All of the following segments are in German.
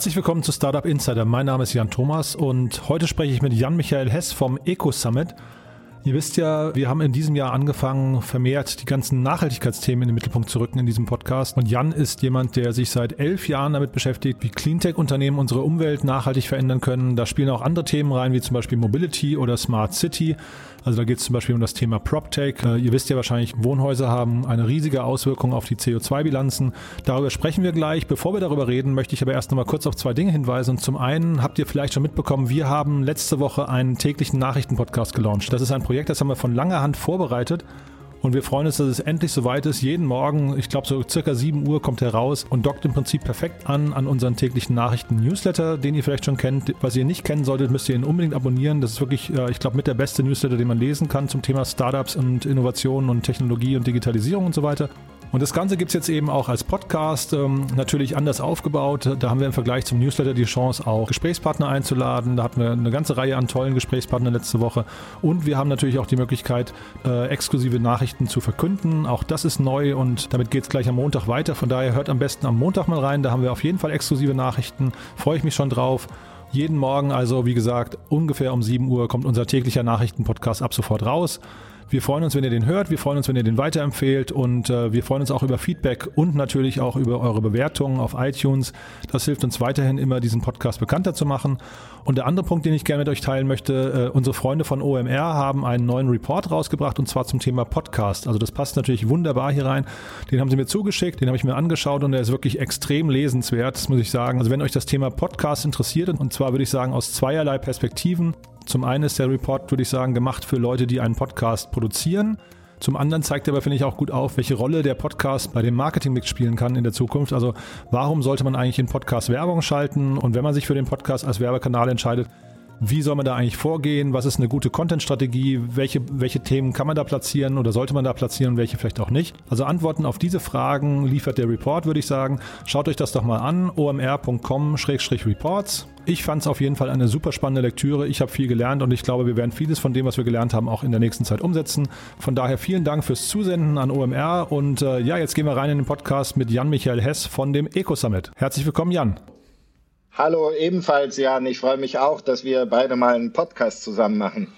Herzlich willkommen zu Startup Insider. Mein Name ist Jan Thomas und heute spreche ich mit Jan-Michael Hess vom Eco Summit. Ihr wisst ja, wir haben in diesem Jahr angefangen, vermehrt die ganzen Nachhaltigkeitsthemen in den Mittelpunkt zu rücken in diesem Podcast. Und Jan ist jemand, der sich seit elf Jahren damit beschäftigt, wie Cleantech-Unternehmen unsere Umwelt nachhaltig verändern können. Da spielen auch andere Themen rein, wie zum Beispiel Mobility oder Smart City. Also da geht es zum Beispiel um das Thema PropTech. Äh, ihr wisst ja wahrscheinlich, Wohnhäuser haben eine riesige Auswirkung auf die CO2-Bilanzen. Darüber sprechen wir gleich. Bevor wir darüber reden, möchte ich aber erst noch mal kurz auf zwei Dinge hinweisen. Und zum einen habt ihr vielleicht schon mitbekommen, wir haben letzte Woche einen täglichen Nachrichtenpodcast gelauncht. Das ist ein Projekt, das haben wir von langer Hand vorbereitet. Und wir freuen uns, dass es endlich soweit ist. Jeden Morgen, ich glaube so circa 7 Uhr, kommt er raus und dockt im Prinzip perfekt an an unseren täglichen Nachrichten-Newsletter, den ihr vielleicht schon kennt. Was ihr nicht kennen solltet, müsst ihr ihn unbedingt abonnieren. Das ist wirklich, ich glaube, mit der beste Newsletter, den man lesen kann zum Thema Startups und Innovationen und Technologie und Digitalisierung und so weiter. Und das Ganze gibt es jetzt eben auch als Podcast, ähm, natürlich anders aufgebaut. Da haben wir im Vergleich zum Newsletter die Chance, auch Gesprächspartner einzuladen. Da hatten wir eine ganze Reihe an tollen Gesprächspartnern letzte Woche. Und wir haben natürlich auch die Möglichkeit, äh, exklusive Nachrichten zu verkünden. Auch das ist neu und damit geht es gleich am Montag weiter. Von daher hört am besten am Montag mal rein. Da haben wir auf jeden Fall exklusive Nachrichten. Freue ich mich schon drauf. Jeden Morgen, also wie gesagt, ungefähr um 7 Uhr kommt unser täglicher Nachrichtenpodcast ab sofort raus. Wir freuen uns, wenn ihr den hört, wir freuen uns, wenn ihr den weiterempfehlt und äh, wir freuen uns auch über Feedback und natürlich auch über eure Bewertungen auf iTunes. Das hilft uns weiterhin immer, diesen Podcast bekannter zu machen. Und der andere Punkt, den ich gerne mit euch teilen möchte, äh, unsere Freunde von OMR haben einen neuen Report rausgebracht und zwar zum Thema Podcast. Also das passt natürlich wunderbar hier rein. Den haben sie mir zugeschickt, den habe ich mir angeschaut und der ist wirklich extrem lesenswert, das muss ich sagen. Also wenn euch das Thema Podcast interessiert und zwar würde ich sagen aus zweierlei Perspektiven. Zum einen ist der Report, würde ich sagen, gemacht für Leute, die einen Podcast produzieren. Zum anderen zeigt er aber, finde ich, auch gut auf, welche Rolle der Podcast bei dem Marketing mitspielen kann in der Zukunft. Also warum sollte man eigentlich in Podcast Werbung schalten? Und wenn man sich für den Podcast als Werbekanal entscheidet, wie soll man da eigentlich vorgehen? Was ist eine gute Content-Strategie? Welche, welche Themen kann man da platzieren oder sollte man da platzieren, welche vielleicht auch nicht? Also Antworten auf diese Fragen liefert der Report, würde ich sagen. Schaut euch das doch mal an, omr.com-reports. Ich fand es auf jeden Fall eine super spannende Lektüre. Ich habe viel gelernt und ich glaube, wir werden vieles von dem, was wir gelernt haben, auch in der nächsten Zeit umsetzen. Von daher vielen Dank fürs Zusenden an OMR und äh, ja, jetzt gehen wir rein in den Podcast mit Jan-Michael Hess von dem Eco Summit. Herzlich willkommen, Jan. Hallo, ebenfalls Jan. Ich freue mich auch, dass wir beide mal einen Podcast zusammen machen.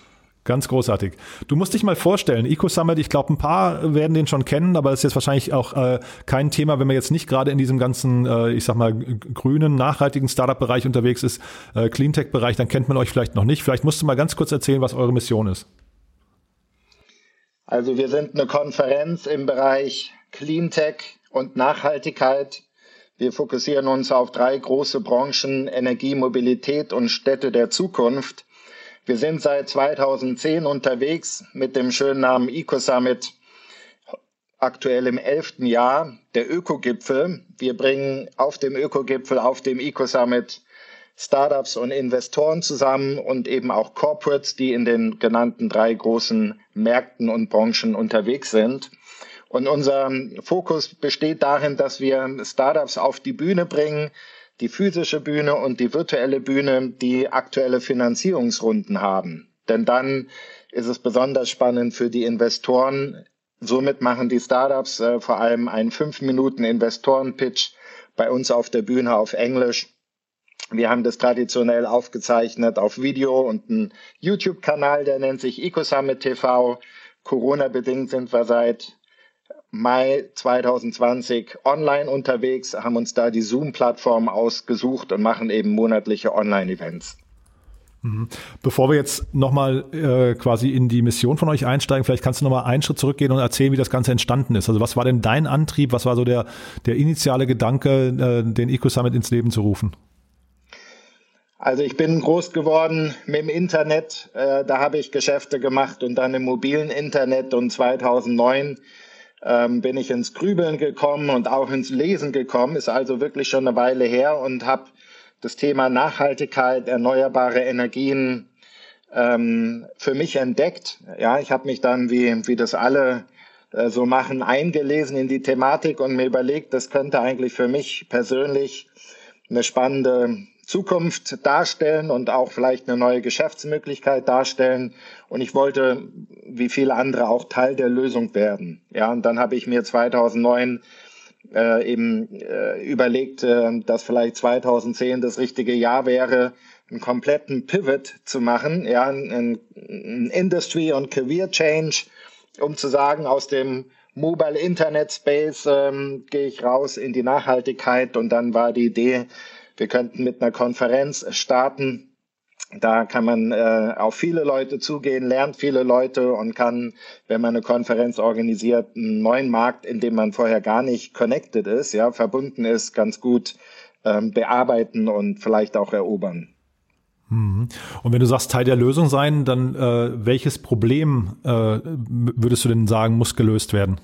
Ganz großartig. Du musst dich mal vorstellen, Eco Summit, ich glaube, ein paar werden den schon kennen, aber das ist jetzt wahrscheinlich auch äh, kein Thema, wenn man jetzt nicht gerade in diesem ganzen, äh, ich sag mal, grünen, nachhaltigen Startup-Bereich unterwegs ist, äh, Cleantech-Bereich, dann kennt man euch vielleicht noch nicht. Vielleicht musst du mal ganz kurz erzählen, was eure Mission ist. Also wir sind eine Konferenz im Bereich Cleantech und Nachhaltigkeit wir fokussieren uns auf drei große Branchen, Energie, Mobilität und Städte der Zukunft. Wir sind seit 2010 unterwegs mit dem schönen Namen EcoSummit, aktuell im elften Jahr, der Ökogipfel. Wir bringen auf dem Ökogipfel, auf dem EcoSummit Startups und Investoren zusammen und eben auch Corporates, die in den genannten drei großen Märkten und Branchen unterwegs sind. Und unser Fokus besteht darin, dass wir Startups auf die Bühne bringen, die physische Bühne und die virtuelle Bühne, die aktuelle Finanzierungsrunden haben. Denn dann ist es besonders spannend für die Investoren. Somit machen die Startups äh, vor allem einen 5 Minuten Investoren-Pitch bei uns auf der Bühne auf Englisch. Wir haben das traditionell aufgezeichnet auf Video und einen YouTube-Kanal, der nennt sich EcoSummit TV. Corona-bedingt sind wir seit Mai 2020 online unterwegs, haben uns da die Zoom-Plattform ausgesucht und machen eben monatliche Online-Events. Mhm. Bevor wir jetzt nochmal äh, quasi in die Mission von euch einsteigen, vielleicht kannst du nochmal einen Schritt zurückgehen und erzählen, wie das Ganze entstanden ist. Also was war denn dein Antrieb, was war so der, der initiale Gedanke, äh, den Eco Summit ins Leben zu rufen? Also ich bin groß geworden mit dem Internet, äh, da habe ich Geschäfte gemacht und dann im mobilen Internet und 2009 ähm, bin ich ins Grübeln gekommen und auch ins Lesen gekommen, ist also wirklich schon eine Weile her und habe das Thema Nachhaltigkeit, erneuerbare Energien ähm, für mich entdeckt. Ja, ich habe mich dann, wie, wie das alle äh, so machen, eingelesen in die Thematik und mir überlegt, das könnte eigentlich für mich persönlich eine spannende Zukunft darstellen und auch vielleicht eine neue Geschäftsmöglichkeit darstellen. Und ich wollte, wie viele andere, auch Teil der Lösung werden. Ja, und dann habe ich mir 2009 äh, eben äh, überlegt, äh, dass vielleicht 2010 das richtige Jahr wäre, einen kompletten Pivot zu machen, ja, ein, ein Industry- und Career-Change, um zu sagen, aus dem Mobile Internet Space ähm, gehe ich raus in die Nachhaltigkeit und dann war die Idee, wir könnten mit einer Konferenz starten, da kann man äh, auf viele Leute zugehen, lernt viele Leute und kann, wenn man eine Konferenz organisiert, einen neuen Markt, in dem man vorher gar nicht connected ist, ja, verbunden ist, ganz gut ähm, bearbeiten und vielleicht auch erobern. Mhm. Und wenn du sagst, Teil der Lösung sein, dann äh, welches Problem äh, würdest du denn sagen, muss gelöst werden?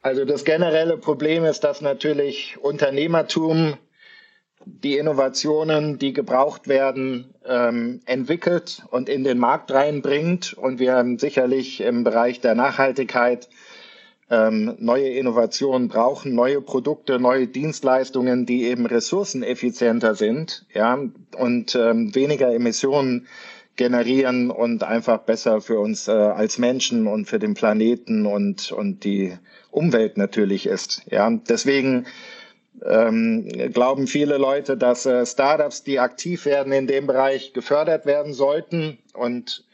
Also das generelle Problem ist, dass natürlich Unternehmertum die Innovationen, die gebraucht werden, ähm, entwickelt und in den Markt reinbringt. Und wir haben sicherlich im Bereich der Nachhaltigkeit ähm, neue Innovationen brauchen, neue Produkte, neue Dienstleistungen, die eben ressourceneffizienter sind, ja, und ähm, weniger Emissionen generieren und einfach besser für uns äh, als Menschen und für den Planeten und und die Umwelt natürlich ist. Ja, deswegen ähm, glauben viele Leute, dass äh, Startups, die aktiv werden in dem Bereich, gefördert werden sollten. Und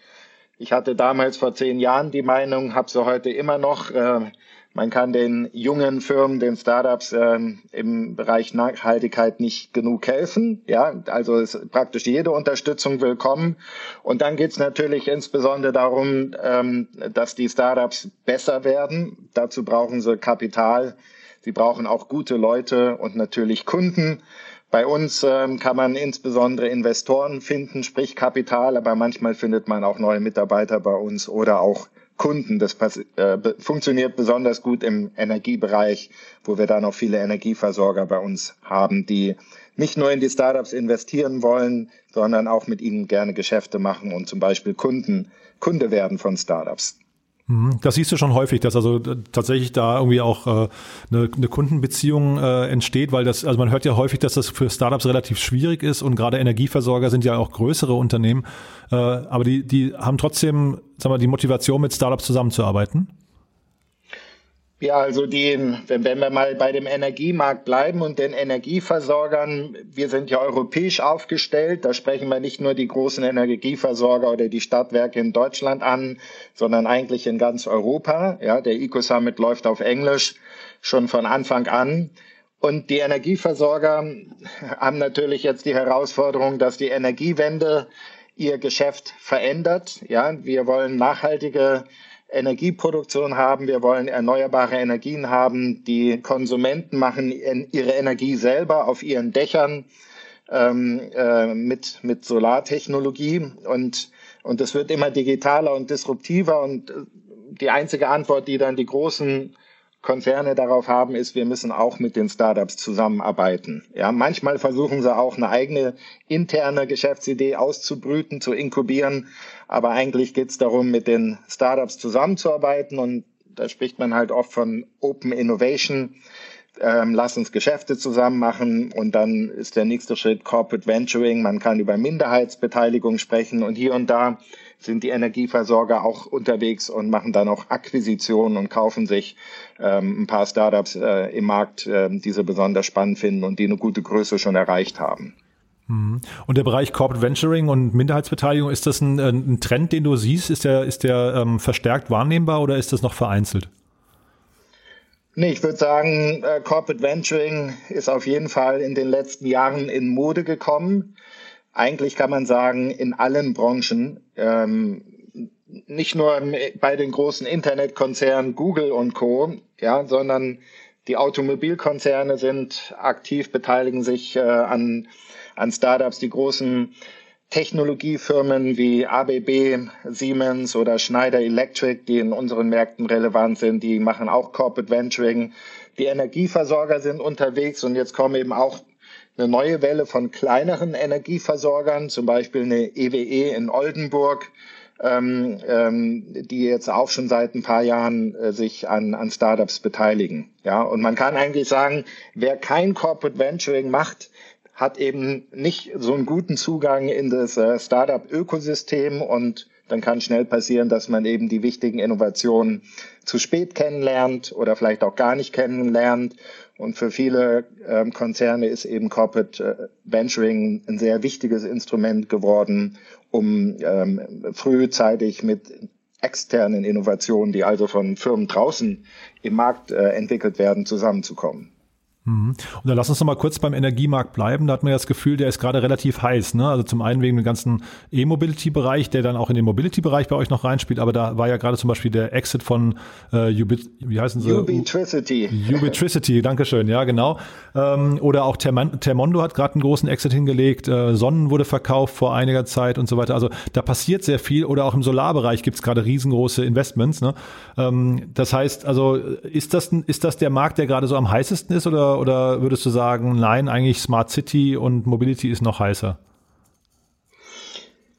ich hatte damals vor zehn Jahren die Meinung, habe sie heute immer noch. Äh, man kann den jungen Firmen, den Startups äh, im Bereich Nachhaltigkeit nicht genug helfen. Ja, also ist praktisch jede Unterstützung willkommen. Und dann geht es natürlich insbesondere darum, ähm, dass die Startups besser werden. Dazu brauchen sie Kapital Sie brauchen auch gute Leute und natürlich Kunden. Bei uns ähm, kann man insbesondere Investoren finden, sprich Kapital, aber manchmal findet man auch neue Mitarbeiter bei uns oder auch Kunden. Das äh, funktioniert besonders gut im Energiebereich, wo wir da noch viele Energieversorger bei uns haben, die nicht nur in die Startups investieren wollen, sondern auch mit ihnen gerne Geschäfte machen und zum Beispiel Kunden, Kunde werden von Startups. Mhm. Das siehst du schon häufig, dass also äh, tatsächlich da irgendwie auch äh, eine, eine Kundenbeziehung äh, entsteht, weil das, also man hört ja häufig, dass das für Startups relativ schwierig ist und gerade Energieversorger sind ja auch größere Unternehmen, äh, aber die, die haben trotzdem, sagen wir, die Motivation, mit Startups zusammenzuarbeiten. Ja, also die, wenn, wenn wir mal bei dem Energiemarkt bleiben und den Energieversorgern, wir sind ja europäisch aufgestellt, da sprechen wir nicht nur die großen Energieversorger oder die Stadtwerke in Deutschland an, sondern eigentlich in ganz Europa. Ja, der Eco-Summit läuft auf Englisch schon von Anfang an. Und die Energieversorger haben natürlich jetzt die Herausforderung, dass die Energiewende ihr Geschäft verändert. Ja, wir wollen nachhaltige Energieproduktion haben, wir wollen erneuerbare Energien haben. Die Konsumenten machen ihre Energie selber auf ihren Dächern ähm, äh, mit, mit Solartechnologie. Und, und es wird immer digitaler und disruptiver. Und äh, die einzige Antwort, die dann die großen Konzerne darauf haben, ist, wir müssen auch mit den Startups zusammenarbeiten. Ja, manchmal versuchen sie auch eine eigene interne Geschäftsidee auszubrüten, zu inkubieren. Aber eigentlich geht es darum, mit den Startups zusammenzuarbeiten und da spricht man halt oft von Open Innovation. Ähm, lass uns Geschäfte zusammen machen und dann ist der nächste Schritt Corporate Venturing. Man kann über Minderheitsbeteiligung sprechen und hier und da sind die Energieversorger auch unterwegs und machen dann auch Akquisitionen und kaufen sich ähm, ein paar Startups äh, im Markt, äh, die sie besonders spannend finden und die eine gute Größe schon erreicht haben. Mhm. Und der Bereich Corporate Venturing und Minderheitsbeteiligung, ist das ein, ein Trend, den du siehst? Ist der, ist der ähm, verstärkt wahrnehmbar oder ist das noch vereinzelt? Nee, ich würde sagen, äh, Corporate Venturing ist auf jeden Fall in den letzten Jahren in Mode gekommen eigentlich kann man sagen, in allen Branchen, ähm, nicht nur bei den großen Internetkonzernen Google und Co., ja, sondern die Automobilkonzerne sind aktiv, beteiligen sich äh, an, an Startups, die großen Technologiefirmen wie ABB, Siemens oder Schneider Electric, die in unseren Märkten relevant sind, die machen auch Corporate Venturing. Die Energieversorger sind unterwegs und jetzt kommen eben auch eine neue Welle von kleineren Energieversorgern, zum Beispiel eine EWE e in Oldenburg, ähm, ähm, die jetzt auch schon seit ein paar Jahren äh, sich an, an Startups beteiligen. Ja, und man kann eigentlich sagen, wer kein Corporate Venturing macht, hat eben nicht so einen guten Zugang in das äh, Startup-Ökosystem und dann kann schnell passieren, dass man eben die wichtigen Innovationen zu spät kennenlernt oder vielleicht auch gar nicht kennenlernt. Und für viele ähm, Konzerne ist eben Corporate äh, Venturing ein sehr wichtiges Instrument geworden, um ähm, frühzeitig mit externen Innovationen, die also von Firmen draußen im Markt äh, entwickelt werden, zusammenzukommen. Mhm. Und dann lass uns noch mal kurz beim Energiemarkt bleiben. Da hat man ja das Gefühl, der ist gerade relativ heiß. Ne? Also zum einen wegen dem ganzen E-Mobility-Bereich, der dann auch in den Mobility-Bereich bei euch noch reinspielt. Aber da war ja gerade zum Beispiel der Exit von äh, Ubit, wie heißen sie? Ubitricity. Ubitricity, Dankeschön. Ja, genau. Ähm, oder auch Terman Termondo hat gerade einen großen Exit hingelegt. Äh, Sonnen wurde verkauft vor einiger Zeit und so weiter. Also da passiert sehr viel. Oder auch im Solarbereich gibt es gerade riesengroße Investments. Ne? Ähm, das heißt, also ist das, ist das der Markt, der gerade so am heißesten ist oder oder, würdest du sagen, nein, eigentlich Smart City und Mobility ist noch heißer?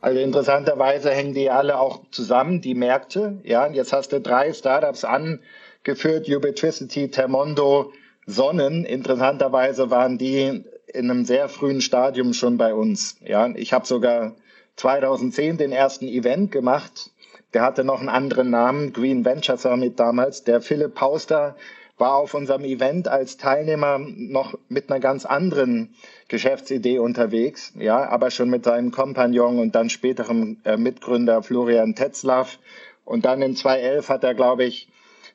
Also interessanterweise hängen die alle auch zusammen, die Märkte. Ja, und jetzt hast du drei Startups angeführt, Ubitricity, Termondo, Sonnen. Interessanterweise waren die in einem sehr frühen Stadium schon bei uns. Ja, ich habe sogar 2010 den ersten Event gemacht. Der hatte noch einen anderen Namen, Green Venture Summit damals. Der Philipp Pauster war auf unserem Event als Teilnehmer noch mit einer ganz anderen Geschäftsidee unterwegs, ja, aber schon mit seinem Kompagnon und dann späterem äh, Mitgründer Florian Tetzlaff. Und dann in 2011 hat er, glaube ich,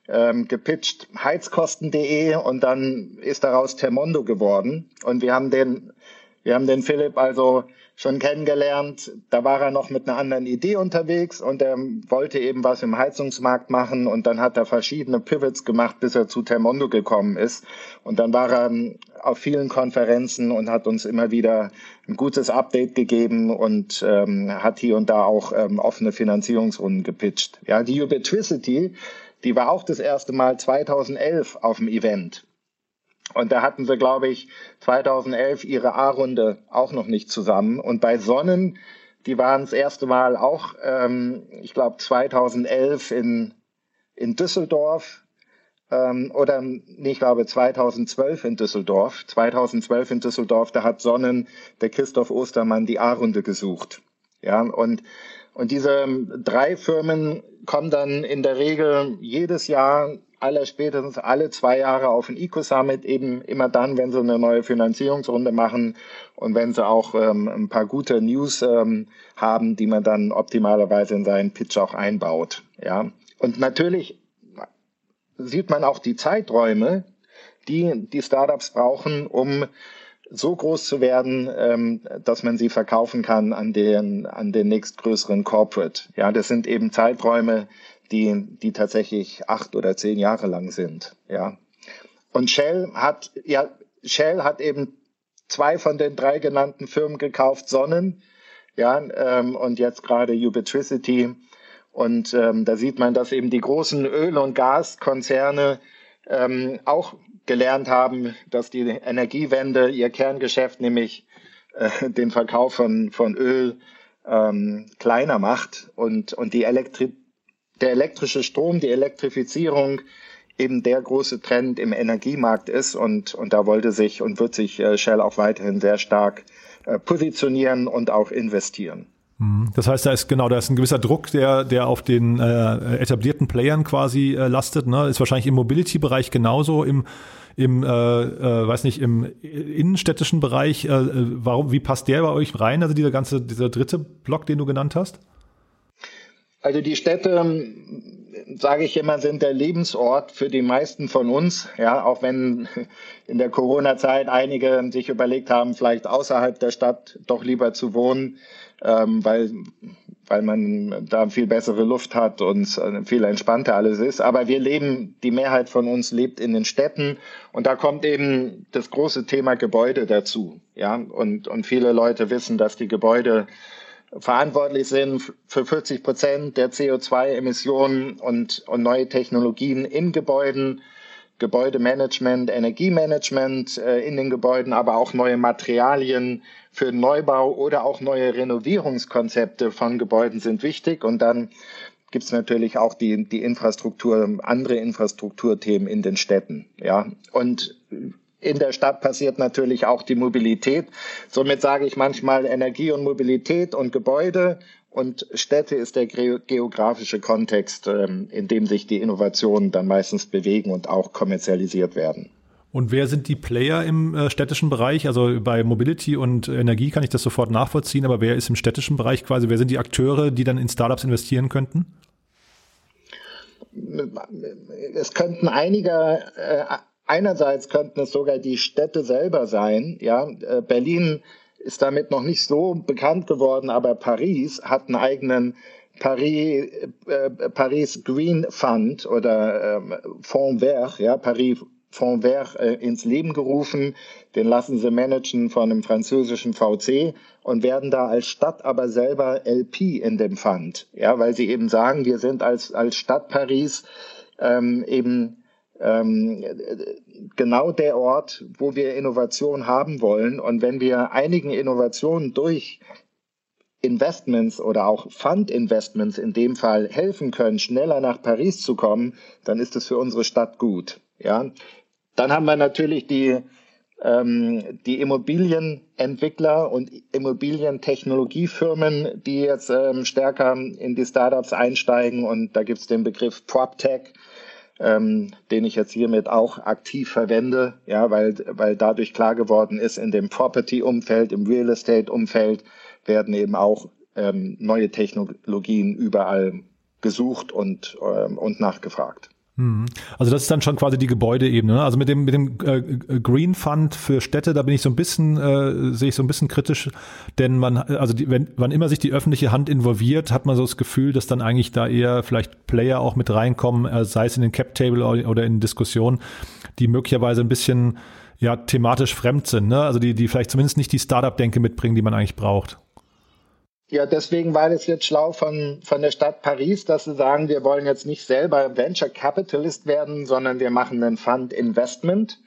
ähm, gepitcht heizkosten.de und dann ist daraus Termondo geworden. Und wir haben den, wir haben den Philipp also schon kennengelernt. Da war er noch mit einer anderen Idee unterwegs und er wollte eben was im Heizungsmarkt machen und dann hat er verschiedene Pivots gemacht, bis er zu Termondo gekommen ist. Und dann war er auf vielen Konferenzen und hat uns immer wieder ein gutes Update gegeben und ähm, hat hier und da auch ähm, offene Finanzierungsrunden gepitcht. Ja, die Ubitricity, die war auch das erste Mal 2011 auf dem Event. Und da hatten sie, glaube ich, 2011 ihre A-Runde auch noch nicht zusammen. Und bei Sonnen, die waren das erste Mal auch, ähm, ich glaube, 2011 in, in Düsseldorf. Ähm, oder, nee, ich glaube, 2012 in Düsseldorf. 2012 in Düsseldorf, da hat Sonnen, der Christoph Ostermann, die A-Runde gesucht. Ja, und, und diese drei Firmen kommen dann in der Regel jedes Jahr aller spätestens alle zwei Jahre auf ein Eco-Summit, eben immer dann, wenn sie eine neue Finanzierungsrunde machen und wenn sie auch ähm, ein paar gute News ähm, haben, die man dann optimalerweise in seinen Pitch auch einbaut. Ja. Und natürlich sieht man auch die Zeiträume, die die Startups brauchen, um so groß zu werden, ähm, dass man sie verkaufen kann an den, an den nächstgrößeren Corporate. Ja, das sind eben Zeiträume, die, die tatsächlich acht oder zehn Jahre lang sind. Ja. Und Shell hat, ja, Shell hat eben zwei von den drei genannten Firmen gekauft, Sonnen, ja, ähm, und jetzt gerade Ubitricity. Und ähm, da sieht man, dass eben die großen Öl- und Gaskonzerne ähm, auch gelernt haben, dass die Energiewende ihr Kerngeschäft, nämlich äh, den Verkauf von, von Öl, ähm, kleiner macht und, und die Elektri der elektrische Strom, die Elektrifizierung eben der große Trend im Energiemarkt ist und, und da wollte sich und wird sich äh, Shell auch weiterhin sehr stark äh, positionieren und auch investieren. Mhm. Das heißt, da ist genau, da ist ein gewisser Druck, der, der auf den äh, etablierten Playern quasi äh, lastet. Ne? Ist wahrscheinlich im Mobility-Bereich genauso, im, im äh, äh, weiß nicht, im innenstädtischen Bereich. Äh, warum, wie passt der bei euch rein? Also dieser ganze, dieser dritte Block, den du genannt hast? Also die Städte, sage ich immer, sind der Lebensort für die meisten von uns. Ja, auch wenn in der Corona-Zeit einige sich überlegt haben, vielleicht außerhalb der Stadt doch lieber zu wohnen, ähm, weil weil man da viel bessere Luft hat und viel entspannter alles ist. Aber wir leben, die Mehrheit von uns lebt in den Städten und da kommt eben das große Thema Gebäude dazu. Ja, und, und viele Leute wissen, dass die Gebäude verantwortlich sind für 40 Prozent der CO2-Emissionen und, und neue Technologien in Gebäuden, Gebäudemanagement, Energiemanagement äh, in den Gebäuden, aber auch neue Materialien für Neubau oder auch neue Renovierungskonzepte von Gebäuden sind wichtig. Und dann gibt es natürlich auch die, die Infrastruktur, andere Infrastrukturthemen in den Städten. Ja, und in der Stadt passiert natürlich auch die Mobilität. Somit sage ich manchmal Energie und Mobilität und Gebäude und Städte ist der geografische Kontext, ähm, in dem sich die Innovationen dann meistens bewegen und auch kommerzialisiert werden. Und wer sind die Player im äh, städtischen Bereich? Also bei Mobility und Energie kann ich das sofort nachvollziehen, aber wer ist im städtischen Bereich quasi? Wer sind die Akteure, die dann in Startups investieren könnten? Es könnten einige, äh, einerseits könnten es sogar die Städte selber sein. Ja, äh, Berlin ist damit noch nicht so bekannt geworden, aber Paris hat einen eigenen Paris, äh, Paris Green Fund oder ähm, Fonds Vert, ja, Paris Fonds Vert äh, ins Leben gerufen. Den lassen sie managen von einem französischen VC und werden da als Stadt aber selber LP in dem Fund. Ja, weil sie eben sagen, wir sind als, als Stadt Paris ähm, eben ähm, genau der Ort, wo wir Innovation haben wollen. Und wenn wir einigen Innovationen durch Investments oder auch Fund-Investments in dem Fall helfen können, schneller nach Paris zu kommen, dann ist es für unsere Stadt gut. Ja, dann haben wir natürlich die, ähm, die Immobilienentwickler und Immobilientechnologiefirmen, die jetzt ähm, stärker in die Startups einsteigen. Und da gibt es den Begriff PropTech, ähm, den ich jetzt hiermit auch aktiv verwende, ja, weil, weil dadurch klar geworden ist, in dem Property-Umfeld, im Real Estate-Umfeld werden eben auch ähm, neue Technologien überall gesucht und, ähm, und nachgefragt. Mhm. Also das ist dann schon quasi die Gebäudeebene. Ne? Also mit dem mit dem äh, Green Fund für Städte, da bin ich so ein bisschen äh, sehe ich so ein bisschen kritisch, denn man also die, wenn wann immer sich die öffentliche Hand involviert, hat man so das Gefühl, dass dann eigentlich da eher vielleicht Player auch mit reinkommen, äh, sei es in den Cap Table oder in Diskussionen, die möglicherweise ein bisschen ja thematisch fremd sind. Ne? Also die die vielleicht zumindest nicht die Startup Denke mitbringen, die man eigentlich braucht. Ja, deswegen war es jetzt schlau von, von der Stadt Paris, dass sie sagen, wir wollen jetzt nicht selber Venture Capitalist werden, sondern wir machen einen Fund Investment.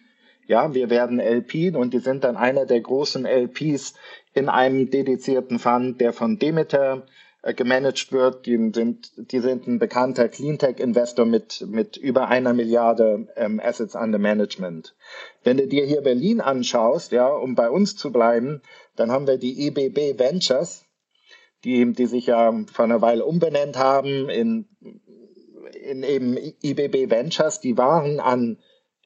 Ja, wir werden LP und die sind dann einer der großen LPs in einem dedizierten Fund, der von Demeter äh, gemanagt wird. Die sind, die sind ein bekannter Cleantech-Investor mit, mit über einer Milliarde ähm, Assets under Management. Wenn du dir hier Berlin anschaust, ja, um bei uns zu bleiben, dann haben wir die EBB Ventures die, die sich ja vor einer Weile umbenannt haben in, in eben IBB Ventures, die waren an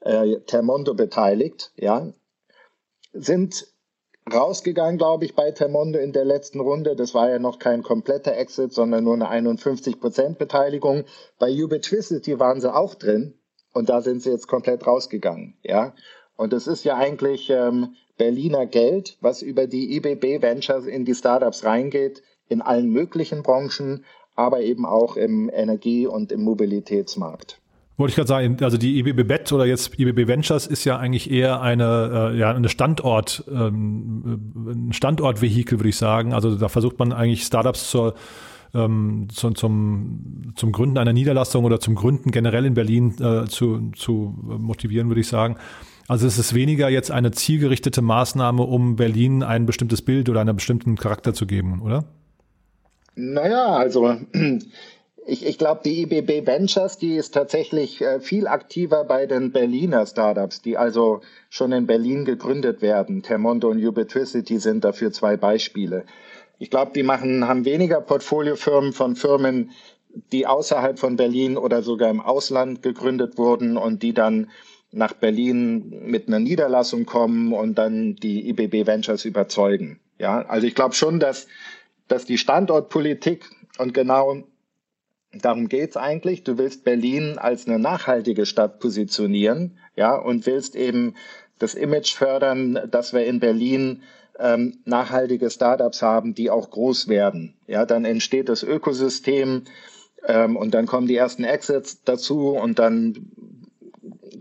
äh, Termondo beteiligt, ja, sind rausgegangen, glaube ich, bei Termondo in der letzten Runde. Das war ja noch kein kompletter Exit, sondern nur eine 51% Beteiligung. Bei Ubitricity waren sie auch drin und da sind sie jetzt komplett rausgegangen, ja. Und das ist ja eigentlich ähm, Berliner Geld, was über die IBB Ventures in die Startups reingeht, in allen möglichen Branchen, aber eben auch im Energie- und im Mobilitätsmarkt. Wollte ich gerade sagen, also die IBB Bet oder jetzt IBB Ventures ist ja eigentlich eher eine, äh, ja, eine Standort, ähm, ein Standortvehikel, würde ich sagen. Also da versucht man eigentlich Startups zur, ähm, zu, zum, zum Gründen einer Niederlassung oder zum Gründen generell in Berlin äh, zu, zu motivieren, würde ich sagen. Also es ist weniger jetzt eine zielgerichtete Maßnahme, um Berlin ein bestimmtes Bild oder einen bestimmten Charakter zu geben, oder? Naja, also ich, ich glaube, die IBB Ventures, die ist tatsächlich äh, viel aktiver bei den Berliner Startups, die also schon in Berlin gegründet werden. Termondo und Ubitricity sind dafür zwei Beispiele. Ich glaube, die machen, haben weniger Portfoliofirmen von Firmen, die außerhalb von Berlin oder sogar im Ausland gegründet wurden und die dann nach Berlin mit einer Niederlassung kommen und dann die IBB Ventures überzeugen. Ja, also ich glaube schon, dass dass die Standortpolitik und genau darum geht's eigentlich. Du willst Berlin als eine nachhaltige Stadt positionieren, ja, und willst eben das Image fördern, dass wir in Berlin ähm, nachhaltige Startups haben, die auch groß werden. Ja, dann entsteht das Ökosystem ähm, und dann kommen die ersten Exits dazu und dann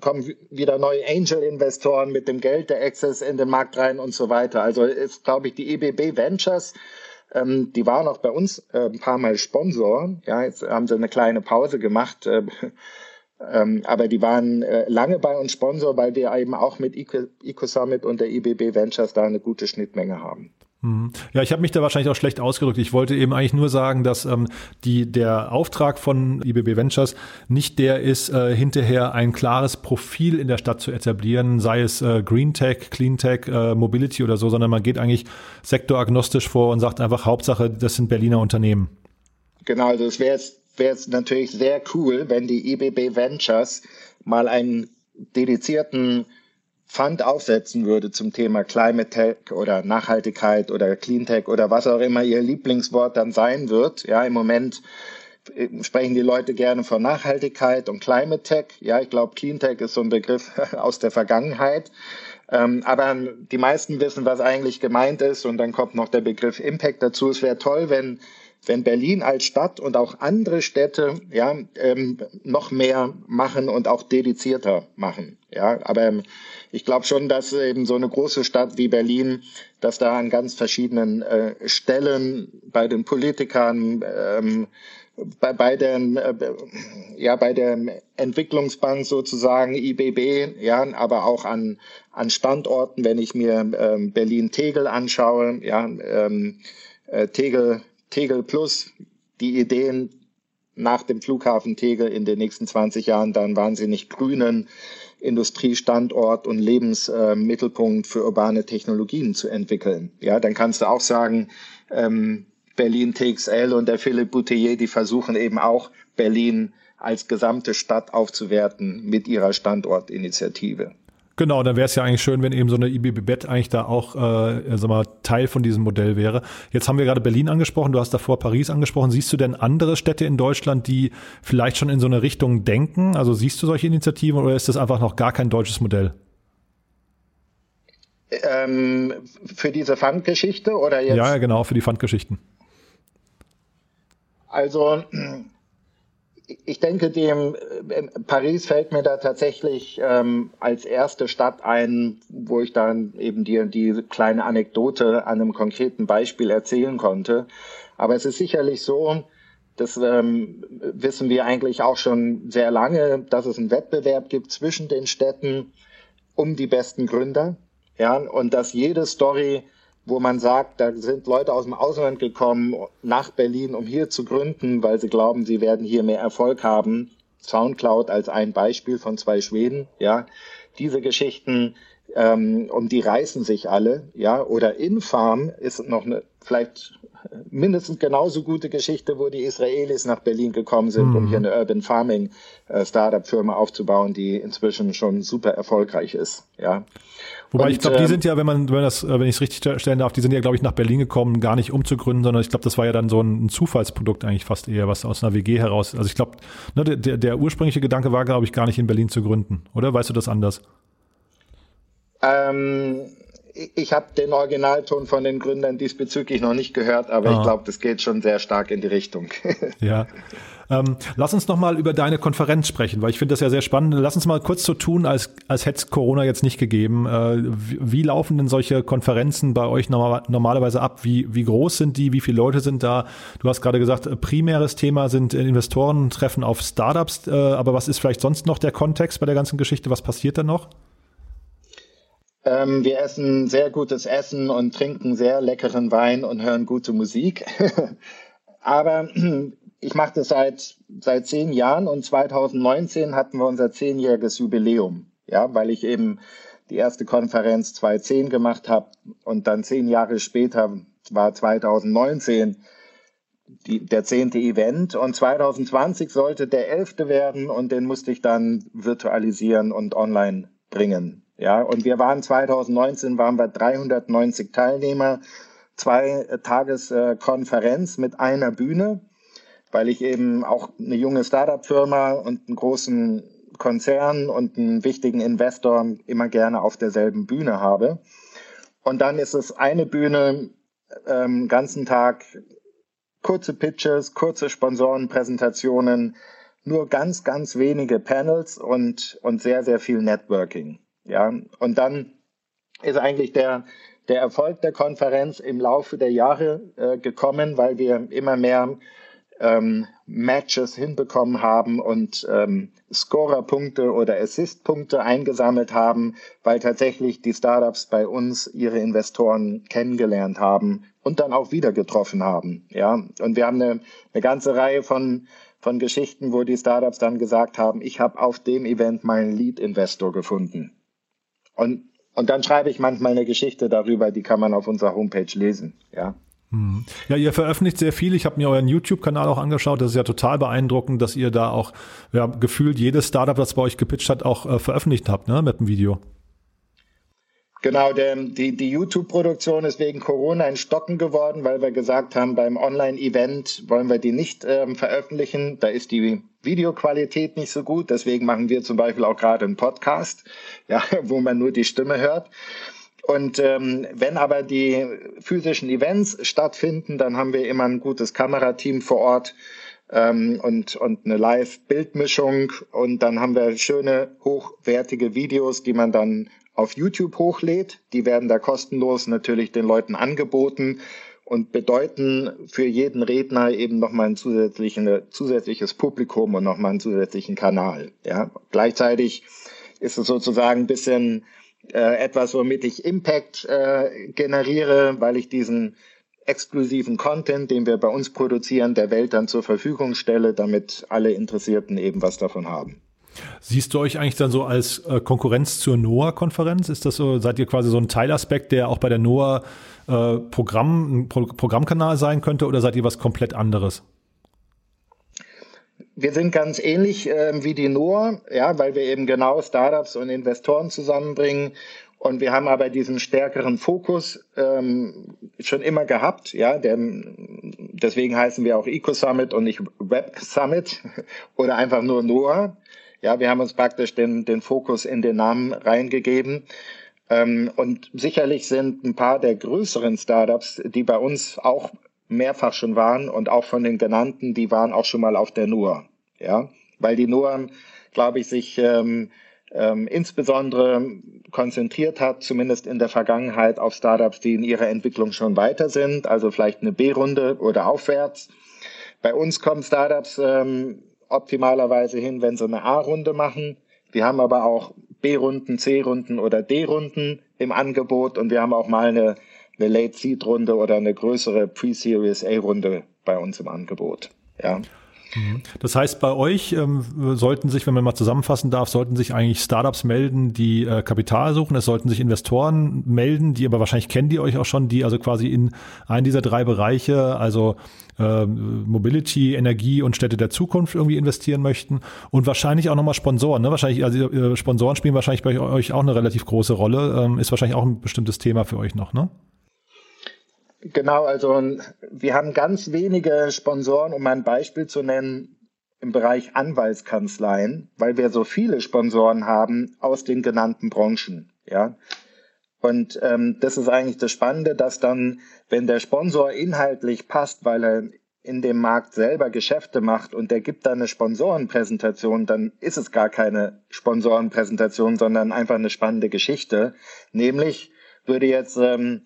kommen wieder neue Angel-Investoren mit dem Geld der Access in den Markt rein und so weiter. Also ist, glaube ich, die EBB Ventures ähm, die waren auch bei uns äh, ein paar Mal Sponsor. Ja, jetzt haben sie eine kleine Pause gemacht. Äh, ähm, aber die waren äh, lange bei uns Sponsor, weil wir eben auch mit Eco, Eco Summit und der IBB Ventures da eine gute Schnittmenge haben. Mhm. Ja, ich habe mich da wahrscheinlich auch schlecht ausgedrückt. Ich wollte eben eigentlich nur sagen, dass ähm, die, der Auftrag von IBB Ventures nicht der ist, äh, hinterher ein klares Profil in der Stadt zu etablieren, sei es äh, Green Tech, Clean Tech, äh, Mobility oder so, sondern man geht eigentlich sektoragnostisch vor und sagt einfach, Hauptsache, das sind Berliner Unternehmen. Genau, also es wäre es natürlich sehr cool, wenn die IBB Ventures mal einen dedizierten Fund aufsetzen würde zum Thema Climate Tech oder Nachhaltigkeit oder Clean Tech oder was auch immer ihr Lieblingswort dann sein wird. Ja, im Moment äh, sprechen die Leute gerne von Nachhaltigkeit und Climate Tech. Ja, ich glaube, Clean Tech ist so ein Begriff aus der Vergangenheit. Ähm, aber die meisten wissen, was eigentlich gemeint ist. Und dann kommt noch der Begriff Impact dazu. Es wäre toll, wenn wenn Berlin als Stadt und auch andere Städte ja ähm, noch mehr machen und auch dedizierter machen. Ja, aber ähm, ich glaube schon, dass eben so eine große Stadt wie Berlin, dass da an ganz verschiedenen äh, Stellen bei den Politikern, ähm, bei, bei der äh, ja bei der Entwicklungsbank sozusagen IBB ja aber auch an an Standorten wenn ich mir ähm, Berlin Tegel anschaue ja ähm, äh, Tegel Tegel Plus, die Ideen nach dem Flughafen Tegel in den nächsten 20 Jahren dann wahnsinnig grünen Industriestandort und Lebensmittelpunkt für urbane Technologien zu entwickeln. Ja, dann kannst du auch sagen, ähm, Berlin TXL und der Philipp Bouteiller, die versuchen eben auch Berlin als gesamte Stadt aufzuwerten mit ihrer Standortinitiative. Genau, dann wäre es ja eigentlich schön, wenn eben so eine IBB-Bett eigentlich da auch äh, sag mal, Teil von diesem Modell wäre. Jetzt haben wir gerade Berlin angesprochen, du hast davor Paris angesprochen. Siehst du denn andere Städte in Deutschland, die vielleicht schon in so eine Richtung denken? Also siehst du solche Initiativen oder ist das einfach noch gar kein deutsches Modell? Ähm, für diese Fundgeschichte oder jetzt? Ja, genau, für die Fundgeschichten. Also ich denke, dem äh, Paris fällt mir da tatsächlich ähm, als erste Stadt ein, wo ich dann eben die, die kleine Anekdote an einem konkreten Beispiel erzählen konnte. Aber es ist sicherlich so, das ähm, wissen wir eigentlich auch schon sehr lange, dass es einen Wettbewerb gibt zwischen den Städten um die besten Gründer. Ja, und dass jede Story wo man sagt, da sind Leute aus dem Ausland gekommen nach Berlin, um hier zu gründen, weil sie glauben, sie werden hier mehr Erfolg haben. Soundcloud als ein Beispiel von zwei Schweden, ja. Diese Geschichten, ähm, um die reißen sich alle, ja. Oder Infarm ist noch eine, vielleicht mindestens genauso gute Geschichte, wo die Israelis nach Berlin gekommen sind, mhm. um hier eine Urban Farming äh, Startup Firma aufzubauen, die inzwischen schon super erfolgreich ist, ja. Wobei und, ich glaube, die ähm, sind ja, wenn man, wenn das, äh, wenn ich es richtig stellen darf, die sind ja, glaube ich, nach Berlin gekommen, gar nicht umzugründen, sondern ich glaube, das war ja dann so ein, Zufallsprodukt eigentlich fast eher, was aus einer WG heraus. Also ich glaube, ne, der, der ursprüngliche Gedanke war, glaube ich, gar nicht in Berlin zu gründen, oder? Weißt du das anders? Ähm, ich habe den Originalton von den Gründern diesbezüglich noch nicht gehört, aber ah. ich glaube, das geht schon sehr stark in die Richtung. ja. Ähm, lass uns noch mal über deine Konferenz sprechen, weil ich finde das ja sehr spannend. Lass uns mal kurz so tun, als, als hätte es Corona jetzt nicht gegeben. Äh, wie, wie, laufen denn solche Konferenzen bei euch normal, normalerweise ab? Wie, wie groß sind die? Wie viele Leute sind da? Du hast gerade gesagt, primäres Thema sind Investorentreffen auf Startups. Äh, aber was ist vielleicht sonst noch der Kontext bei der ganzen Geschichte? Was passiert da noch? Ähm, wir essen sehr gutes Essen und trinken sehr leckeren Wein und hören gute Musik. Aber ich mache das seit, seit zehn Jahren und 2019 hatten wir unser zehnjähriges Jubiläum. Ja, weil ich eben die erste Konferenz 2010 gemacht habe und dann zehn Jahre später war 2019 die, der zehnte Event und 2020 sollte der elfte werden und den musste ich dann virtualisieren und online bringen. Ja, und wir waren 2019 waren wir 390 Teilnehmer, zwei Tageskonferenz mit einer Bühne, weil ich eben auch eine junge Startup-Firma und einen großen Konzern und einen wichtigen Investor immer gerne auf derselben Bühne habe. Und dann ist es eine Bühne, ähm, ganzen Tag kurze Pitches, kurze Sponsorenpräsentationen, nur ganz, ganz wenige Panels und, und sehr, sehr viel Networking. Ja, und dann ist eigentlich der, der Erfolg der Konferenz im Laufe der Jahre äh, gekommen, weil wir immer mehr ähm, Matches hinbekommen haben und ähm, Scorer-Punkte oder Assist-Punkte eingesammelt haben, weil tatsächlich die Startups bei uns ihre Investoren kennengelernt haben und dann auch wieder getroffen haben. Ja, und wir haben eine, eine ganze Reihe von von Geschichten, wo die Startups dann gesagt haben, ich habe auf dem Event meinen Lead-Investor gefunden. Und und dann schreibe ich manchmal eine Geschichte darüber, die kann man auf unserer Homepage lesen. Ja. Hm. Ja, ihr veröffentlicht sehr viel. Ich habe mir euren YouTube-Kanal auch angeschaut. Das ist ja total beeindruckend, dass ihr da auch ja, gefühlt jedes Startup, das bei euch gepitcht hat, auch äh, veröffentlicht habt, ne, mit dem Video. Genau, der, die, die YouTube-Produktion ist wegen Corona in Stocken geworden, weil wir gesagt haben, beim Online-Event wollen wir die nicht ähm, veröffentlichen. Da ist die Videoqualität nicht so gut. Deswegen machen wir zum Beispiel auch gerade einen Podcast, ja, wo man nur die Stimme hört. Und ähm, wenn aber die physischen Events stattfinden, dann haben wir immer ein gutes Kamerateam vor Ort ähm, und, und eine Live-Bildmischung. Und dann haben wir schöne, hochwertige Videos, die man dann auf YouTube hochlädt. Die werden da kostenlos natürlich den Leuten angeboten und bedeuten für jeden Redner eben nochmal ein zusätzliches Publikum und nochmal einen zusätzlichen Kanal. Ja. Gleichzeitig ist es sozusagen ein bisschen äh, etwas, womit ich Impact äh, generiere, weil ich diesen exklusiven Content, den wir bei uns produzieren, der Welt dann zur Verfügung stelle, damit alle Interessierten eben was davon haben. Siehst du euch eigentlich dann so als äh, Konkurrenz zur NOAA-Konferenz? Ist das so, seid ihr quasi so ein Teilaspekt, der auch bei der NOAA äh, Programm, ein Pro Programmkanal sein könnte oder seid ihr was komplett anderes? Wir sind ganz ähnlich äh, wie die NOAA, ja, weil wir eben genau Startups und Investoren zusammenbringen. Und wir haben aber diesen stärkeren Fokus ähm, schon immer gehabt, ja. Der, deswegen heißen wir auch Eco Summit und nicht Web Summit oder einfach nur NOAA. Ja, wir haben uns praktisch den, den Fokus in den Namen reingegeben. Ähm, und sicherlich sind ein paar der größeren Startups, die bei uns auch mehrfach schon waren und auch von den genannten, die waren auch schon mal auf der NUR. Ja, weil die NUR, glaube ich, sich ähm, ähm, insbesondere konzentriert hat, zumindest in der Vergangenheit, auf Startups, die in ihrer Entwicklung schon weiter sind, also vielleicht eine B-Runde oder aufwärts. Bei uns kommen Startups ähm, optimalerweise hin, wenn sie eine A-Runde machen. Wir haben aber auch B-Runden, C-Runden oder D-Runden im Angebot und wir haben auch mal eine eine Late Seed Runde oder eine größere Pre-Series A Runde bei uns im Angebot. Ja. Mhm. Das heißt, bei euch ähm, sollten sich, wenn man mal zusammenfassen darf, sollten sich eigentlich Startups melden, die äh, Kapital suchen. Es sollten sich Investoren melden, die aber wahrscheinlich kennen die euch auch schon, die also quasi in einen dieser drei Bereiche, also äh, Mobility, Energie und Städte der Zukunft irgendwie investieren möchten. Und wahrscheinlich auch nochmal Sponsoren. Ne? Wahrscheinlich, also äh, Sponsoren spielen wahrscheinlich bei euch auch eine relativ große Rolle. Ähm, ist wahrscheinlich auch ein bestimmtes Thema für euch noch, ne? Genau, also wir haben ganz wenige Sponsoren, um ein Beispiel zu nennen, im Bereich Anwaltskanzleien, weil wir so viele Sponsoren haben aus den genannten Branchen. Ja. Und ähm, das ist eigentlich das Spannende, dass dann, wenn der Sponsor inhaltlich passt, weil er in dem Markt selber Geschäfte macht und der gibt dann eine Sponsorenpräsentation, dann ist es gar keine Sponsorenpräsentation, sondern einfach eine spannende Geschichte. Nämlich würde jetzt ähm,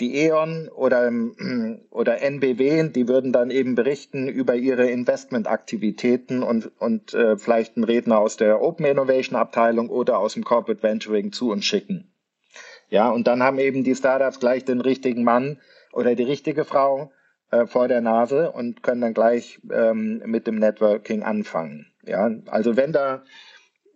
die E.ON oder, oder NBW, die würden dann eben berichten über ihre Investmentaktivitäten und, und äh, vielleicht einen Redner aus der Open Innovation Abteilung oder aus dem Corporate Venturing zu uns schicken. Ja, und dann haben eben die Startups gleich den richtigen Mann oder die richtige Frau äh, vor der Nase und können dann gleich ähm, mit dem Networking anfangen. Ja, also wenn da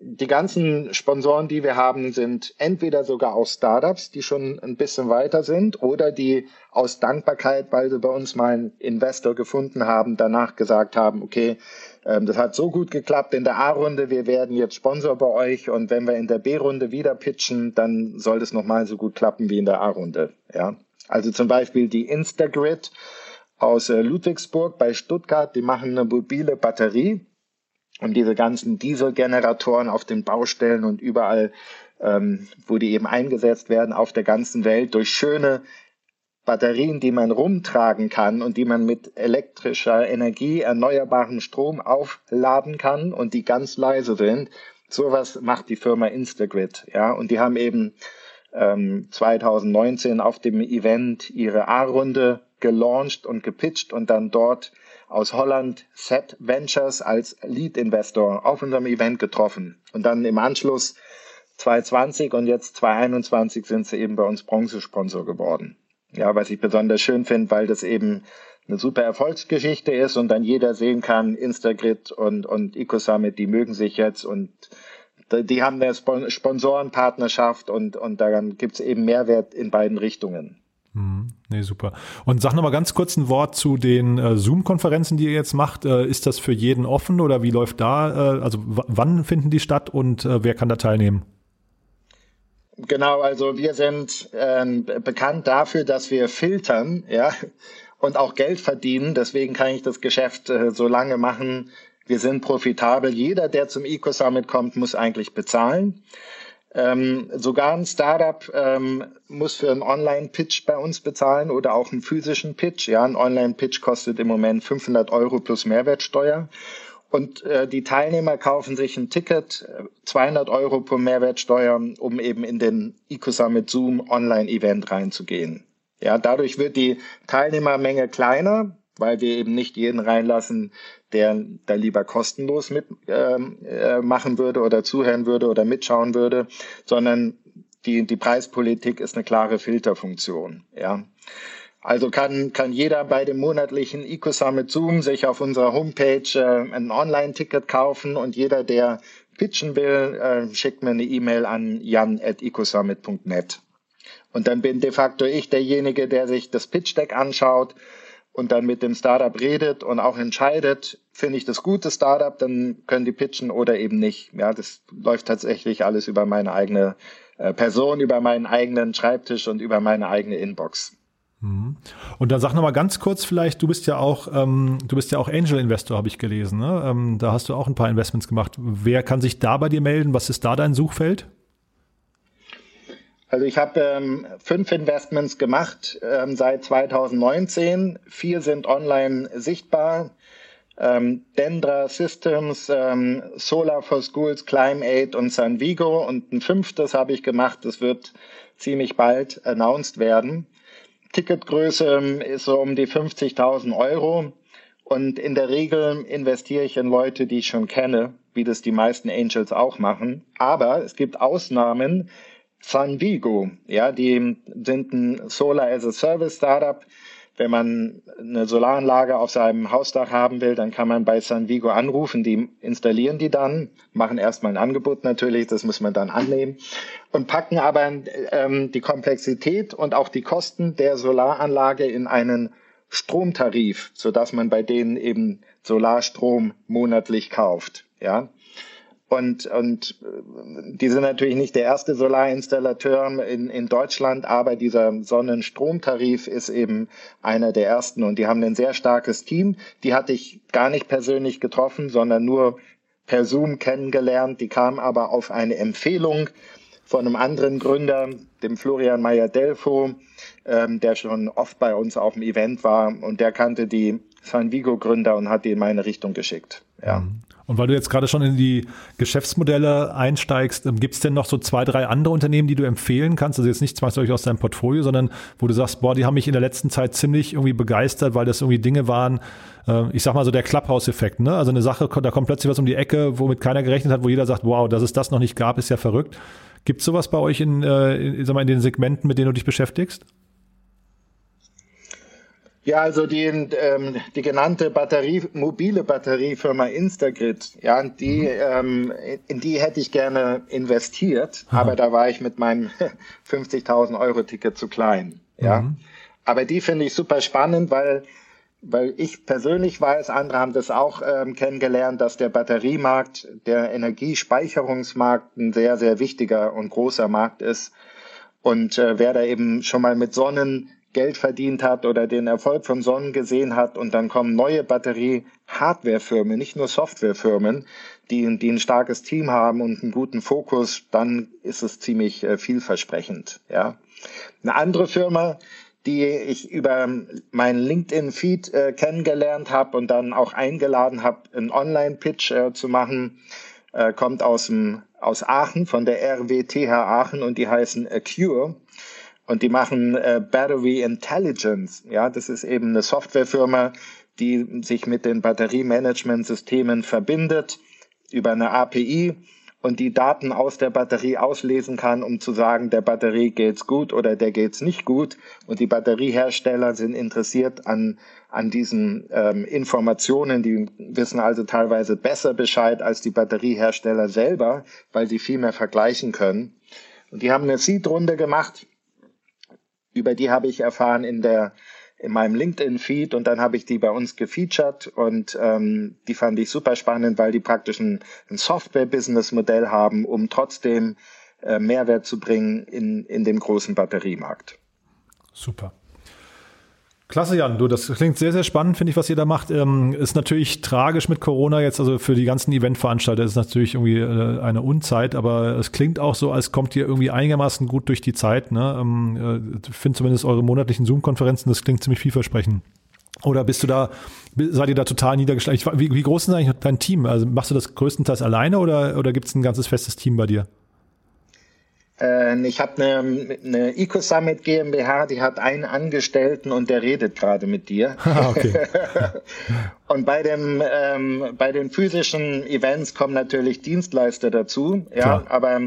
die ganzen Sponsoren, die wir haben, sind entweder sogar aus Startups, die schon ein bisschen weiter sind, oder die aus Dankbarkeit, weil sie bei uns mal einen Investor gefunden haben, danach gesagt haben, okay, ähm, das hat so gut geklappt in der A-Runde, wir werden jetzt Sponsor bei euch und wenn wir in der B-Runde wieder pitchen, dann soll das nochmal so gut klappen wie in der A-Runde. Ja, also zum Beispiel die Instagrid aus äh, Ludwigsburg bei Stuttgart, die machen eine mobile Batterie und diese ganzen Dieselgeneratoren auf den Baustellen und überall, ähm, wo die eben eingesetzt werden, auf der ganzen Welt durch schöne Batterien, die man rumtragen kann und die man mit elektrischer Energie, erneuerbarem Strom aufladen kann und die ganz leise sind. Sowas macht die Firma Instagrid, ja, und die haben eben ähm, 2019 auf dem Event ihre A-Runde gelauncht und gepitcht und dann dort aus Holland, Set Ventures, als Lead-Investor auf unserem Event getroffen. Und dann im Anschluss 2020 und jetzt 2021 sind sie eben bei uns Bronzesponsor geworden. Ja, was ich besonders schön finde, weil das eben eine super Erfolgsgeschichte ist und dann jeder sehen kann, Instagrid und, und EcoSummit, die mögen sich jetzt und die haben eine Sponsorenpartnerschaft und, und daran gibt es eben Mehrwert in beiden Richtungen. Mhm. Nee, super. Und sag nochmal ganz kurz ein Wort zu den äh, Zoom-Konferenzen, die ihr jetzt macht. Äh, ist das für jeden offen oder wie läuft da? Äh, also wann finden die statt und äh, wer kann da teilnehmen? Genau, also wir sind ähm, bekannt dafür, dass wir filtern, ja, und auch Geld verdienen. Deswegen kann ich das Geschäft äh, so lange machen. Wir sind profitabel. Jeder, der zum Eco Summit kommt, muss eigentlich bezahlen. Ähm, sogar ein Startup ähm, muss für einen Online-Pitch bei uns bezahlen oder auch einen physischen Pitch. Ja, ein Online-Pitch kostet im Moment 500 Euro plus Mehrwertsteuer. Und äh, die Teilnehmer kaufen sich ein Ticket, 200 Euro pro Mehrwertsteuer, um eben in den EcoSummit Zoom Online-Event reinzugehen. Ja, dadurch wird die Teilnehmermenge kleiner, weil wir eben nicht jeden reinlassen, der da lieber kostenlos mit ähm, äh, machen würde oder zuhören würde oder mitschauen würde, sondern die, die Preispolitik ist eine klare Filterfunktion. Ja. Also kann, kann jeder bei dem monatlichen EcoSummit Zoom sich auf unserer Homepage äh, ein Online-Ticket kaufen und jeder, der pitchen will, äh, schickt mir eine E-Mail an jan.ecosummit.net. Und dann bin de facto ich derjenige, der sich das Pitch Deck anschaut und dann mit dem Startup redet und auch entscheidet, finde ich das gute Startup, dann können die pitchen oder eben nicht. Ja, das läuft tatsächlich alles über meine eigene äh, Person, über meinen eigenen Schreibtisch und über meine eigene Inbox. Mhm. Und dann sag noch mal ganz kurz vielleicht, du bist ja auch, ähm, du bist ja auch Angel Investor, habe ich gelesen. Ne? Ähm, da hast du auch ein paar Investments gemacht. Wer kann sich da bei dir melden? Was ist da dein Suchfeld? Also ich habe ähm, fünf Investments gemacht ähm, seit 2019. Vier sind online sichtbar. Ähm, Dendra Systems, ähm, Solar for Schools, ClimeAid und San Vigo. Und ein fünftes habe ich gemacht. Das wird ziemlich bald announced werden. Ticketgröße ähm, ist so um die 50.000 Euro. Und in der Regel investiere ich in Leute, die ich schon kenne, wie das die meisten Angels auch machen. Aber es gibt Ausnahmen. San Vigo, ja, die sind ein Solar as a Service Startup. Wenn man eine Solaranlage auf seinem Hausdach haben will, dann kann man bei San Vigo anrufen, die installieren die dann, machen erstmal ein Angebot natürlich, das muss man dann annehmen und packen aber ähm, die Komplexität und auch die Kosten der Solaranlage in einen Stromtarif, so dass man bei denen eben Solarstrom monatlich kauft. Ja, und, und äh, die sind natürlich nicht der erste Solarinstallateur in, in Deutschland, aber dieser Sonnenstromtarif ist eben einer der ersten und die haben ein sehr starkes Team. Die hatte ich gar nicht persönlich getroffen, sondern nur per Zoom kennengelernt. Die kamen aber auf eine Empfehlung von einem anderen Gründer, dem Florian Meyer-Delfo, ähm, der schon oft bei uns auf dem Event war und der kannte die San Vigo Gründer und hat die in meine Richtung geschickt. Ja. Und weil du jetzt gerade schon in die Geschäftsmodelle einsteigst, ähm, gibt es denn noch so zwei, drei andere Unternehmen, die du empfehlen kannst? Also jetzt nicht zwangsläufig aus deinem Portfolio, sondern wo du sagst, boah, die haben mich in der letzten Zeit ziemlich irgendwie begeistert, weil das irgendwie Dinge waren, äh, ich sag mal so der Clubhouse-Effekt, ne? Also eine Sache, da kommt plötzlich was um die Ecke, womit keiner gerechnet hat, wo jeder sagt, wow, dass es das noch nicht gab, ist ja verrückt. Gibt es sowas bei euch in, äh, in, sag mal, in den Segmenten, mit denen du dich beschäftigst? Ja, also die, ähm, die genannte Batterie, mobile Batteriefirma Instagrid, ja, die, mhm. ähm, in die hätte ich gerne investiert, Aha. aber da war ich mit meinem 50.000 Euro Ticket zu klein, ja. Mhm. Aber die finde ich super spannend, weil, weil ich persönlich weiß, andere haben das auch ähm, kennengelernt, dass der Batteriemarkt, der Energiespeicherungsmarkt ein sehr, sehr wichtiger und großer Markt ist. Und äh, wer da eben schon mal mit Sonnen Geld verdient hat oder den Erfolg von Sonnen gesehen hat und dann kommen neue Batterie-Hardware-Firmen, nicht nur Software-Firmen, die, die ein starkes Team haben und einen guten Fokus, dann ist es ziemlich äh, vielversprechend. Ja. Eine andere Firma, die ich über meinen LinkedIn-Feed äh, kennengelernt habe und dann auch eingeladen habe, einen Online-Pitch äh, zu machen, äh, kommt aus, dem, aus Aachen, von der RWTH Aachen und die heißen Acure. Und die machen äh, Battery Intelligence. Ja, das ist eben eine Softwarefirma, die sich mit den Batteriemanagementsystemen verbindet über eine API und die Daten aus der Batterie auslesen kann, um zu sagen, der Batterie geht's gut oder der geht's nicht gut. Und die Batteriehersteller sind interessiert an, an diesen ähm, Informationen. Die wissen also teilweise besser Bescheid als die Batteriehersteller selber, weil sie viel mehr vergleichen können. Und die haben eine Seed-Runde gemacht. Über die habe ich erfahren in der in meinem LinkedIn-Feed und dann habe ich die bei uns gefeatured und ähm, die fand ich super spannend, weil die praktisch ein, ein Software-Business-Modell haben, um trotzdem äh, Mehrwert zu bringen in, in dem großen Batteriemarkt. Super. Klasse, Jan. Du, das klingt sehr, sehr spannend, finde ich, was ihr da macht. Ähm, ist natürlich tragisch mit Corona jetzt, also für die ganzen Eventveranstalter ist es natürlich irgendwie äh, eine Unzeit, aber es klingt auch so, als kommt ihr irgendwie einigermaßen gut durch die Zeit. Ne? Ähm, äh, finde zumindest eure monatlichen Zoom-Konferenzen, das klingt ziemlich vielversprechend. Oder bist du da, seid ihr da total niedergeschlagen? Wie, wie groß ist eigentlich dein Team? Also machst du das größtenteils alleine oder, oder gibt es ein ganzes festes Team bei dir? Äh, ich habe eine, eine EcoSummit GmbH, die hat einen Angestellten und der redet gerade mit dir. Ah, okay. und bei dem ähm, bei den physischen Events kommen natürlich Dienstleister dazu, ja, Klar. aber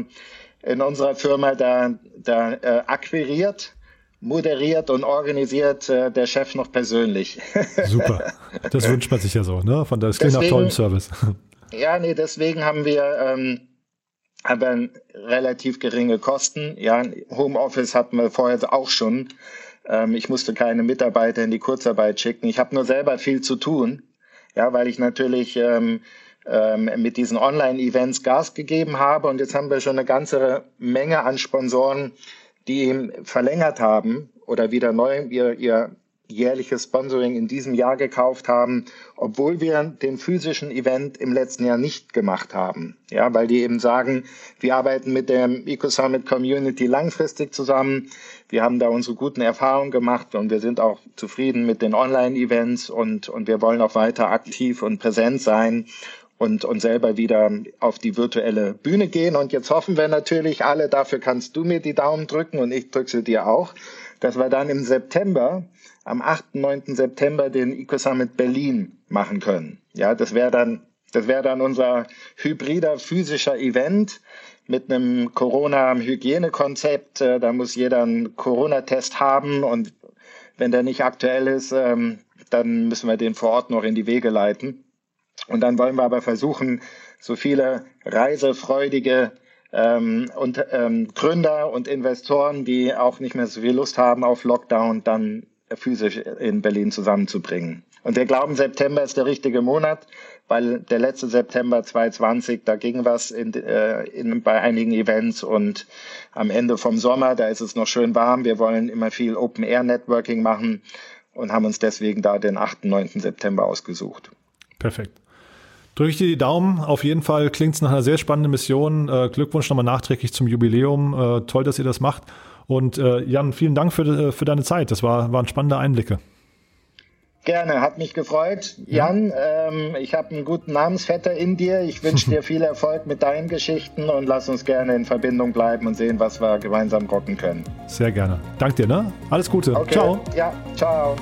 in unserer Firma da da äh, akquiriert moderiert und organisiert äh, der Chef noch persönlich. Super. Das wünscht man sich ja so, ne? Von der klingt nach tollem Service. Ja, nee, deswegen haben wir ähm, aber relativ geringe Kosten. Ja, Homeoffice hatten wir vorher auch schon. Ähm, ich musste keine Mitarbeiter in die Kurzarbeit schicken. Ich habe nur selber viel zu tun, ja, weil ich natürlich ähm, ähm, mit diesen Online-Events Gas gegeben habe. Und jetzt haben wir schon eine ganze Menge an Sponsoren, die verlängert haben oder wieder neu ihr, ihr jährliches Sponsoring in diesem Jahr gekauft haben, obwohl wir den physischen Event im letzten Jahr nicht gemacht haben. Ja, weil die eben sagen, wir arbeiten mit der EcoSummit Community langfristig zusammen. Wir haben da unsere guten Erfahrungen gemacht und wir sind auch zufrieden mit den Online-Events und, und wir wollen auch weiter aktiv und präsent sein und, und selber wieder auf die virtuelle Bühne gehen. Und jetzt hoffen wir natürlich alle, dafür kannst du mir die Daumen drücken und ich drücke sie dir auch, dass wir dann im September am 8., 9. September den EcoSummit Berlin machen können. Ja, das wäre dann, das wäre dann unser hybrider physischer Event mit einem Corona-Hygienekonzept. Äh, da muss jeder einen Corona-Test haben und wenn der nicht aktuell ist, ähm, dann müssen wir den vor Ort noch in die Wege leiten. Und dann wollen wir aber versuchen, so viele reisefreudige ähm, und ähm, Gründer und Investoren, die auch nicht mehr so viel Lust haben auf Lockdown, dann physisch in Berlin zusammenzubringen. Und wir glauben, September ist der richtige Monat, weil der letzte September 2020, da ging was in, äh, in, bei einigen Events und am Ende vom Sommer, da ist es noch schön warm. Wir wollen immer viel Open-Air-Networking machen und haben uns deswegen da den 8., 9. September ausgesucht. Perfekt. Drücke ich dir die Daumen. Auf jeden Fall klingt es nach einer sehr spannenden Mission. Äh, Glückwunsch nochmal nachträglich zum Jubiläum. Äh, toll, dass ihr das macht. Und äh, Jan, vielen Dank für, äh, für deine Zeit. Das war, waren spannende Einblicke. Gerne, hat mich gefreut. Jan, ähm, ich habe einen guten Namensvetter in dir. Ich wünsche dir viel Erfolg mit deinen Geschichten und lass uns gerne in Verbindung bleiben und sehen, was wir gemeinsam rocken können. Sehr gerne. Dank dir, ne? Alles Gute. Okay. Ciao. Ja, ciao.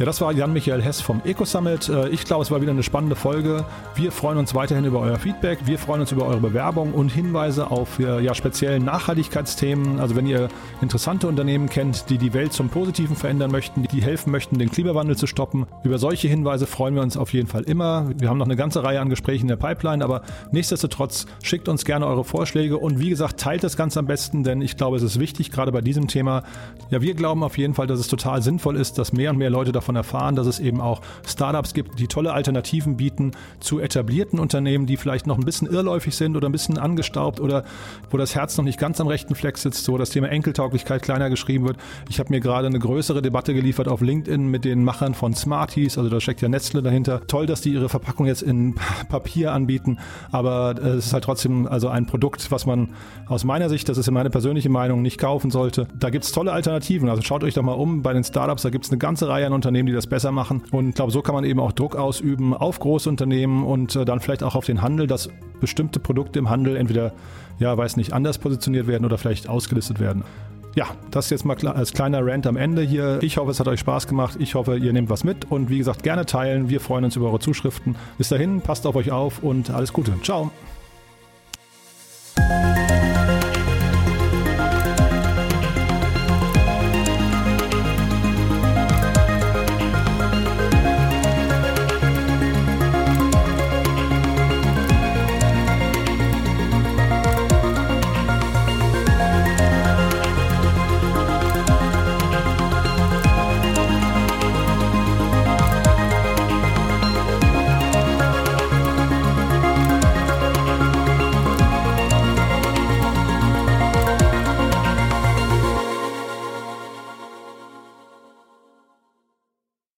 Ja, das war Jan-Michael Hess vom Eco-Summit. Äh, ich glaube, es war wieder eine spannende Folge. Wir freuen uns weiterhin über euer Feedback. Wir freuen uns über eure Bewerbung und Hinweise auf äh, ja, speziellen Nachhaltigkeitsthemen. Also wenn ihr interessante Unternehmen kennt, die die Welt zum Positiven verändern möchten, die helfen möchten, den Klimawandel zu stoppen, über solche Hinweise freuen wir uns auf jeden Fall immer. Wir haben noch eine ganze Reihe an Gesprächen in der Pipeline, aber nichtsdestotrotz schickt uns gerne eure Vorschläge und wie gesagt, teilt das Ganze am besten, denn ich glaube, es ist wichtig, gerade bei diesem Thema. Ja, wir glauben auf jeden Fall, dass es total sinnvoll ist, dass mehr und mehr Leute davon davon erfahren, dass es eben auch Startups gibt, die tolle Alternativen bieten zu etablierten Unternehmen, die vielleicht noch ein bisschen irrläufig sind oder ein bisschen angestaubt oder wo das Herz noch nicht ganz am rechten Fleck sitzt, so das Thema Enkeltauglichkeit kleiner geschrieben wird. Ich habe mir gerade eine größere Debatte geliefert auf LinkedIn mit den Machern von Smarties, also da steckt ja Nestle dahinter. Toll, dass die ihre Verpackung jetzt in Papier anbieten, aber es ist halt trotzdem also ein Produkt, was man aus meiner Sicht, das ist ja meine persönliche Meinung, nicht kaufen sollte. Da gibt es tolle Alternativen. Also schaut euch doch mal um bei den Startups, da gibt es eine ganze Reihe an Unternehmen, die das besser machen. Und ich glaube, so kann man eben auch Druck ausüben auf große Unternehmen und äh, dann vielleicht auch auf den Handel, dass bestimmte Produkte im Handel entweder, ja, weiß nicht, anders positioniert werden oder vielleicht ausgelistet werden. Ja, das jetzt mal als kleiner Rant am Ende hier. Ich hoffe, es hat euch Spaß gemacht. Ich hoffe, ihr nehmt was mit und wie gesagt, gerne teilen. Wir freuen uns über eure Zuschriften. Bis dahin, passt auf euch auf und alles Gute. Ciao.